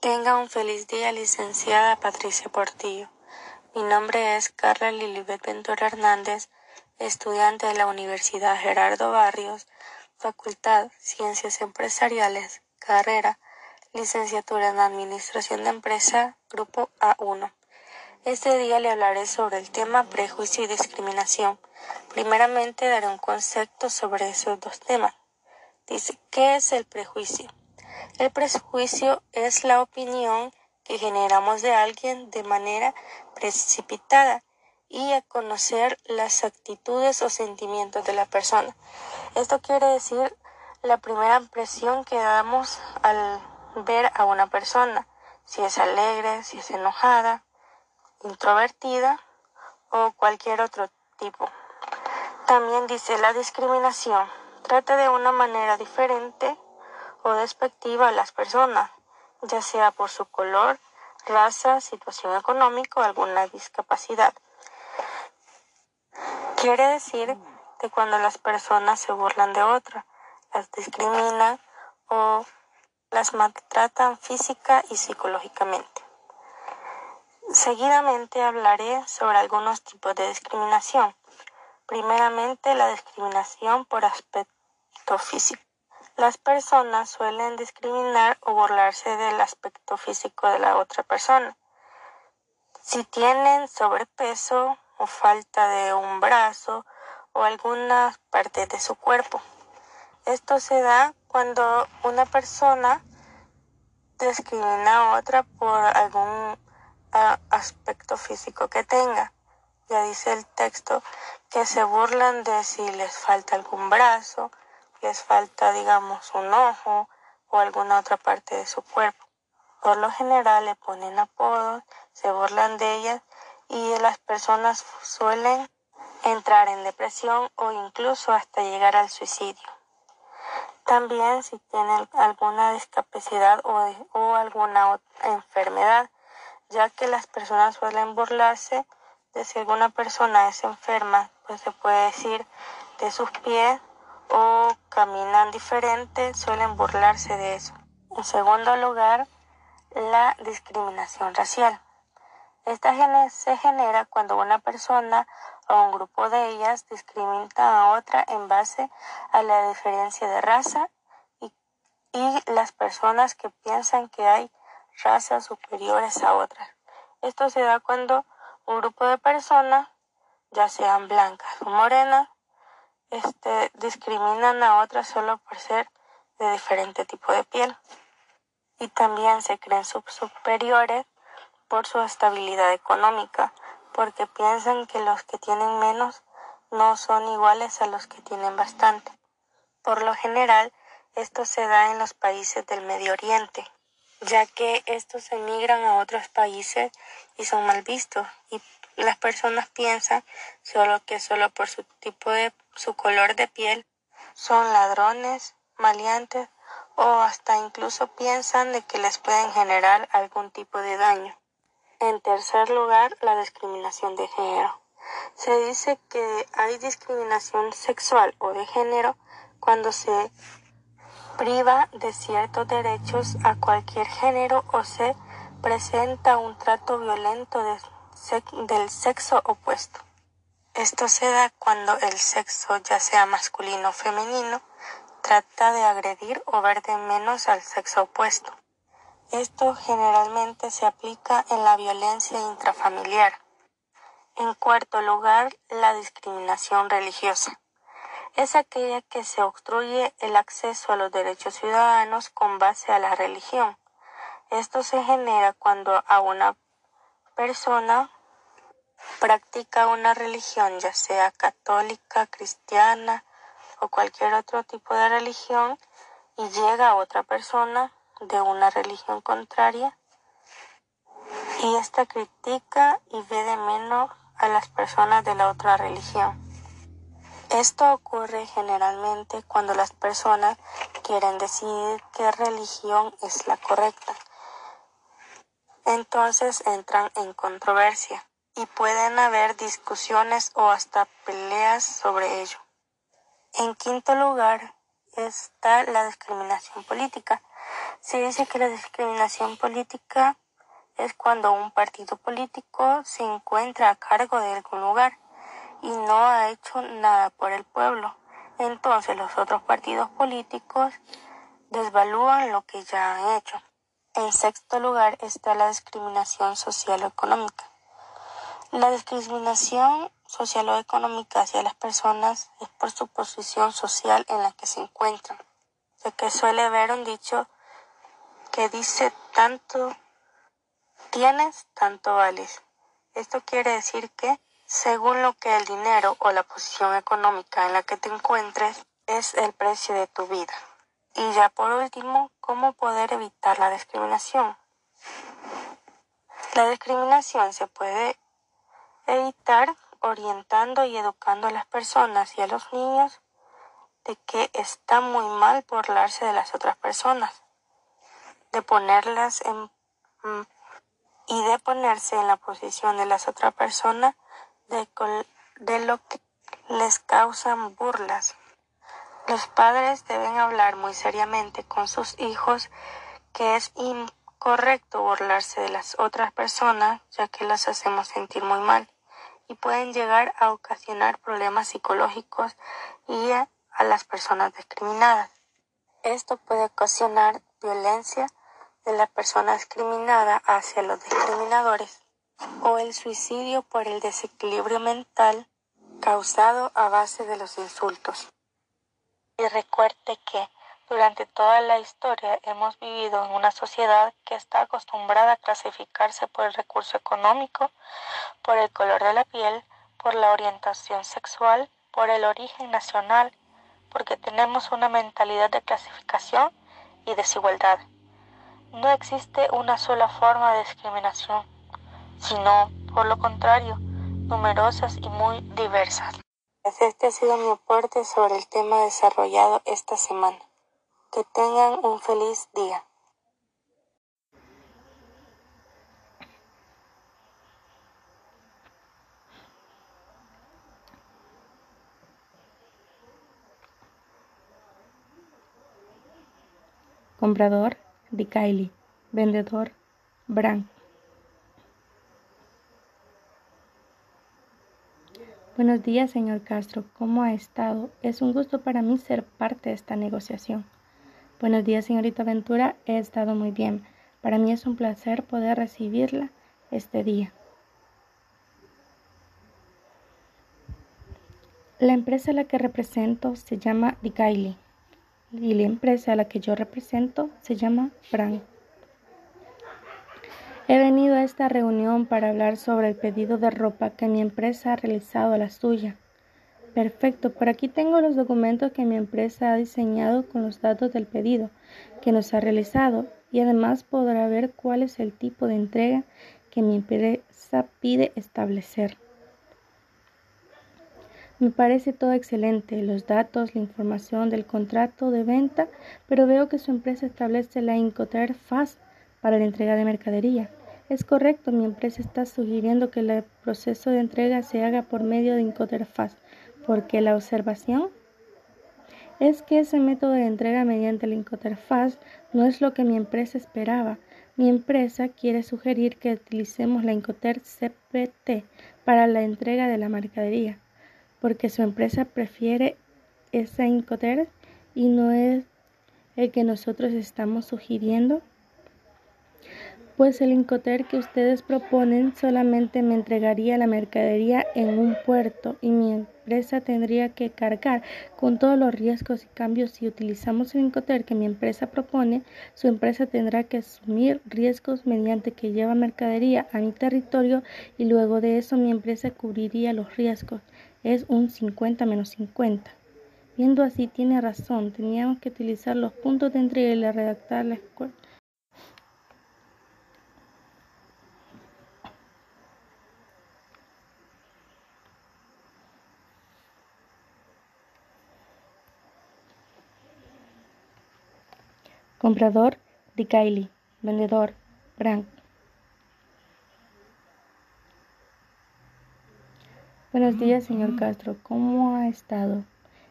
Tenga un feliz día, licenciada Patricia Portillo. Mi nombre es Carla Lilibet Ventura Hernández, estudiante de la Universidad Gerardo Barrios, Facultad Ciencias Empresariales, carrera Licenciatura en Administración de Empresa, Grupo A1. Este día le hablaré sobre el tema prejuicio y discriminación. Primeramente daré un concepto sobre esos dos temas. Dice, ¿qué es el prejuicio? El prejuicio es la opinión que generamos de alguien de manera precipitada y a conocer las actitudes o sentimientos de la persona. Esto quiere decir la primera impresión que damos al ver a una persona, si es alegre, si es enojada, introvertida o cualquier otro tipo. También dice la discriminación. Trata de una manera diferente o despectiva a las personas, ya sea por su color, raza, situación económica o alguna discapacidad. Quiere decir que cuando las personas se burlan de otra, las discriminan o las maltratan física y psicológicamente. Seguidamente hablaré sobre algunos tipos de discriminación. Primeramente, la discriminación por aspecto físico. Las personas suelen discriminar o burlarse del aspecto físico de la otra persona. Si tienen sobrepeso o falta de un brazo o alguna parte de su cuerpo. Esto se da cuando una persona discrimina a otra por algún aspecto físico que tenga. Ya dice el texto que se burlan de si les falta algún brazo, les falta, digamos, un ojo o alguna otra parte de su cuerpo. Por lo general le ponen apodos, se burlan de ellas y las personas suelen entrar en depresión o incluso hasta llegar al suicidio. También si tienen alguna discapacidad o, alguna enfermedad, ya que las personas suelen burlarse de si alguna persona es enferma, pues se puede decir de sus pies o caminan diferente, suelen burlarse de eso. En segundo lugar, la discriminación racial. Esta se genera cuando una persona o un grupo de ellas discrimina a otra en base a la diferencia de raza y, y las personas que piensan que hay razas superiores a otras. Esto se da cuando un grupo de personas, ya sean blancas o morenas, este, discriminan a otras solo por ser de diferente tipo de piel. Y también se creen superiores por su estabilidad económica, porque piensan que los que tienen menos no son iguales a los que tienen bastante. Por lo general, esto se da en los países del Medio Oriente, ya que estos emigran a otros países y son mal vistos y las personas piensan solo que solo por su tipo de su color de piel son ladrones, maleantes o hasta incluso piensan de que les pueden generar algún tipo de daño. En tercer lugar, la discriminación de género. Se dice que hay discriminación sexual o de género cuando se priva de ciertos derechos a cualquier género o se presenta un trato violento de del sexo opuesto. Esto se da cuando el sexo, ya sea masculino o femenino, trata de agredir o ver de menos al sexo opuesto. Esto generalmente se aplica en la violencia intrafamiliar. En cuarto lugar, la discriminación religiosa. Es aquella que se obstruye el acceso a los derechos ciudadanos con base a la religión. Esto se genera cuando a una persona practica una religión, ya sea católica, cristiana o cualquier otro tipo de religión, y llega otra persona de una religión contraria, y ésta critica y ve de menos a las personas de la otra religión. Esto ocurre generalmente cuando las personas quieren decidir qué religión es la correcta. Entonces entran en controversia y pueden haber discusiones o hasta peleas sobre ello. En quinto lugar está la discriminación política. Se dice que la discriminación política es cuando un partido político se encuentra a cargo de algún lugar y no ha hecho nada por el pueblo. Entonces los otros partidos políticos desvalúan lo que ya han hecho. En sexto lugar está la discriminación social o económica. La discriminación social o económica hacia las personas es por su posición social en la que se encuentran, ya que suele haber un dicho que dice tanto tienes, tanto vales. Esto quiere decir que, según lo que el dinero o la posición económica en la que te encuentres, es el precio de tu vida. Y ya por último, ¿cómo poder evitar la discriminación? La discriminación se puede evitar orientando y educando a las personas y a los niños de que está muy mal burlarse de las otras personas, de ponerlas en mm, y de ponerse en la posición de las otras personas de, de lo que les causan burlas. Los padres deben hablar muy seriamente con sus hijos que es incorrecto burlarse de las otras personas ya que las hacemos sentir muy mal y pueden llegar a ocasionar problemas psicológicos y a, las personas discriminadas. Esto puede ocasionar violencia de la persona discriminada hacia los discriminadores o el suicidio por el desequilibrio mental causado a base de los insultos. Y recuerde que durante toda la historia hemos vivido en una sociedad que está acostumbrada a clasificarse por el recurso económico, por el color de la piel, por la orientación sexual, por el origen nacional, porque tenemos una mentalidad de clasificación y desigualdad. No existe una sola forma de discriminación, sino, por lo contrario, numerosas y muy diversas. Este ha sido mi aporte sobre el tema desarrollado esta semana. Que tengan un feliz día. Comprador, Di Vendedor, Bran. Buenos días, señor Castro. ¿Cómo ha estado? Es un gusto para mí ser parte de esta negociación. Buenos días, señorita Ventura. He estado muy bien. Para mí es un placer poder recibirla este día. La empresa a la que represento se llama Dicaili y la empresa a la que yo represento se llama Bran. He venido a esta reunión para hablar sobre el pedido de ropa que mi empresa ha realizado a la suya. Perfecto, por aquí tengo los documentos que mi empresa ha diseñado con los datos del pedido que nos ha realizado y además podrá ver cuál es el tipo de entrega que mi empresa pide establecer. Me parece todo excelente, los datos, la información del contrato de venta, pero veo que su empresa establece la Incoterfaz para la entrega de mercadería. Es correcto, mi empresa está sugiriendo que el proceso de entrega se haga por medio de Incoterfaz, porque la observación es que ese método de entrega mediante la Incoterfaz no es lo que mi empresa esperaba. Mi empresa quiere sugerir que utilicemos la Incoter CPT para la entrega de la mercadería, porque su empresa prefiere esa Incoter y no es el que nosotros estamos sugiriendo pues el Incoter que ustedes proponen solamente me entregaría la mercadería en un puerto y mi empresa tendría que cargar con todos los riesgos y cambios. Si utilizamos el Incoter que mi empresa propone, su empresa tendrá que asumir riesgos mediante que lleva mercadería a mi territorio y luego de eso mi empresa cubriría los riesgos. Es un 50 menos 50. Viendo así, tiene razón, teníamos que utilizar los puntos de entrega y redactar la escuela Comprador, Di Vendedor, Brank. Buenos días, señor Castro. ¿Cómo ha estado?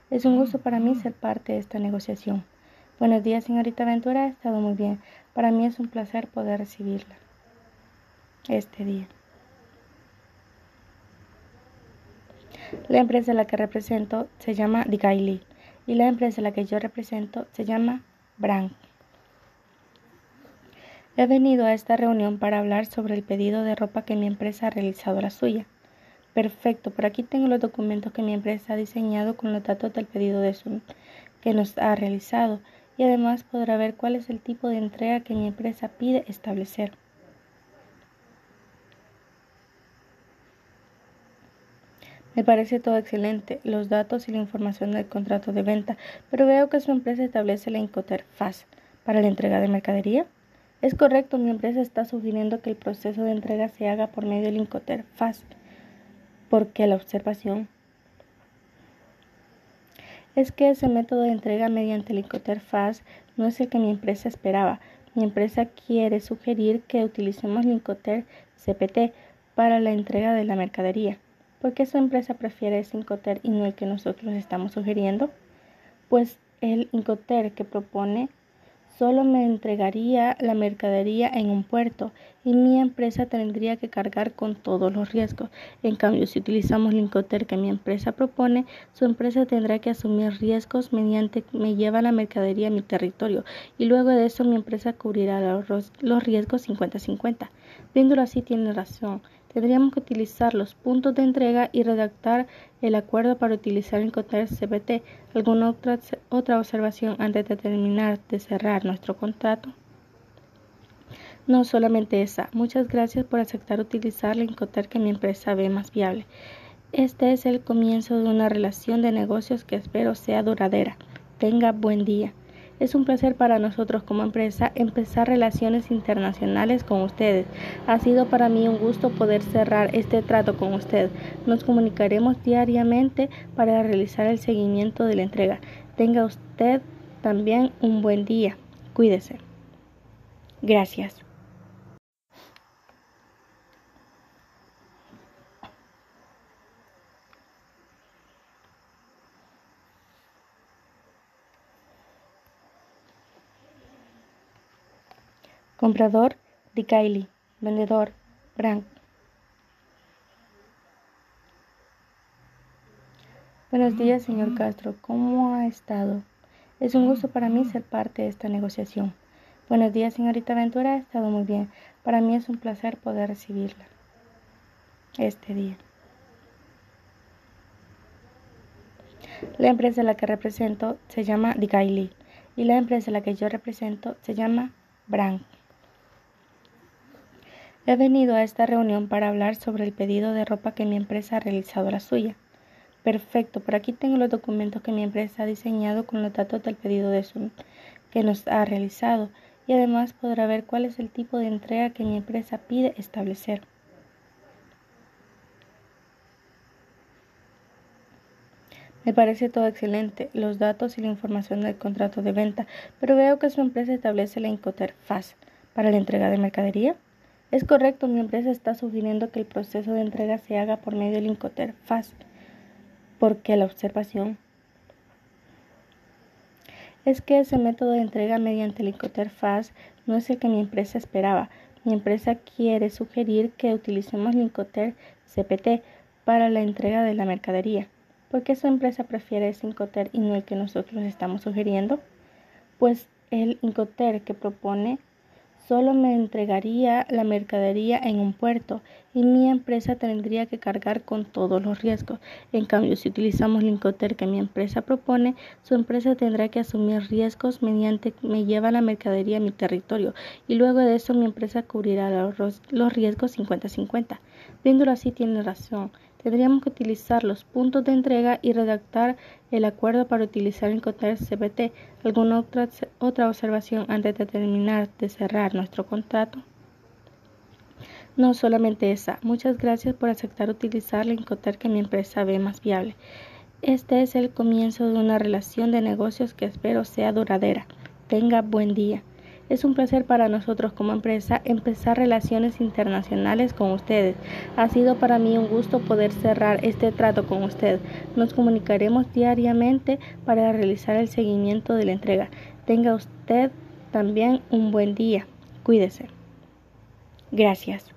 Es un gusto para mí ser parte de esta negociación. Buenos días, señorita Ventura. Ha estado muy bien. Para mí es un placer poder recibirla este día. La empresa a la que represento se llama Digaili y la empresa a la que yo represento se llama Brand. He venido a esta reunión para hablar sobre el pedido de ropa que mi empresa ha realizado la suya. Perfecto, por aquí tengo los documentos que mi empresa ha diseñado con los datos del pedido de su, que nos ha realizado y además podrá ver cuál es el tipo de entrega que mi empresa pide establecer. Me parece todo excelente, los datos y la información del contrato de venta, pero veo que su empresa establece la Incoterfaz para la entrega de mercadería. Es correcto, mi empresa está sugiriendo que el proceso de entrega se haga por medio del Incoterfaz, porque la observación es que ese método de entrega mediante el Incoterfaz no es el que mi empresa esperaba. Mi empresa quiere sugerir que utilicemos el Incoter CPT para la entrega de la mercadería. ¿Por qué su empresa prefiere ese Incoter y no el que nosotros estamos sugiriendo? Pues el Incoter que propone solo me entregaría la mercadería en un puerto y mi empresa tendría que cargar con todos los riesgos. En cambio, si utilizamos el Incoter que mi empresa propone, su empresa tendrá que asumir riesgos mediante me lleva la mercadería a mi territorio y luego de eso mi empresa cubrirá los riesgos 50-50. Viéndolo así tiene razón tendríamos que utilizar los puntos de entrega y redactar el acuerdo para utilizar el Incoterm CPT. ¿Alguna otra, otra observación antes de terminar de cerrar nuestro contrato? No solamente esa. Muchas gracias por aceptar utilizar la Incoterm que mi empresa ve más viable. Este es el comienzo de una relación de negocios que espero sea duradera. Tenga buen día. Es un placer para nosotros como empresa empezar relaciones internacionales con ustedes. Ha sido para mí un gusto poder cerrar este trato con usted. Nos comunicaremos diariamente para realizar el seguimiento de la entrega. Tenga usted también un buen día. Cuídese. Gracias. Comprador, Dikaili. Vendedor, Brank. Buenos días, señor Castro. ¿Cómo ha estado? Es un gusto para mí ser parte de esta negociación. Buenos días, señorita Ventura. Ha estado muy bien. Para mí es un placer poder recibirla este día. La empresa a la que represento se llama Dikaili y la empresa a la que yo represento se llama Brank. He venido a esta reunión para hablar sobre el pedido de ropa que mi empresa ha realizado la suya. Perfecto, por aquí tengo los documentos que mi empresa ha diseñado con los datos del pedido de su, que nos ha realizado y además podrá ver cuál es el tipo de entrega que mi empresa pide establecer. Me parece todo excelente, los datos y la información del contrato de venta, pero veo que su empresa establece la Incoterfaz para la entrega de mercadería. Es correcto, mi empresa está sugiriendo que el proceso de entrega se haga por medio del Incoterfaz, porque la observación es que ese método de entrega mediante el Incoterfaz no es el que mi empresa esperaba. Mi empresa quiere sugerir que utilicemos el Incoter CPT para la entrega de la mercadería. ¿Por qué su empresa prefiere ese Incoter y no el que nosotros estamos sugiriendo? Pues el Incoter que propone solo me entregaría la mercadería en un puerto y mi empresa tendría que cargar con todos los riesgos. En cambio, si utilizamos el Incoter que mi empresa propone, su empresa tendrá que asumir riesgos mediante me lleva la mercadería a mi territorio y luego de eso mi empresa cubrirá los riesgos 50-50. Viéndolo así tiene razón tendríamos que utilizar los puntos de entrega y redactar el acuerdo para utilizar el Incoterm CPT. ¿Alguna otra, otra observación antes de terminar de cerrar nuestro contrato? No solamente esa. Muchas gracias por aceptar utilizar la Incoterm que mi empresa ve más viable. Este es el comienzo de una relación de negocios que espero sea duradera. Tenga buen día. Es un placer para nosotros como empresa empezar relaciones internacionales con ustedes. Ha sido para mí un gusto poder cerrar este trato con usted. Nos comunicaremos diariamente para realizar el seguimiento de la entrega. Tenga usted también un buen día. Cuídese. Gracias.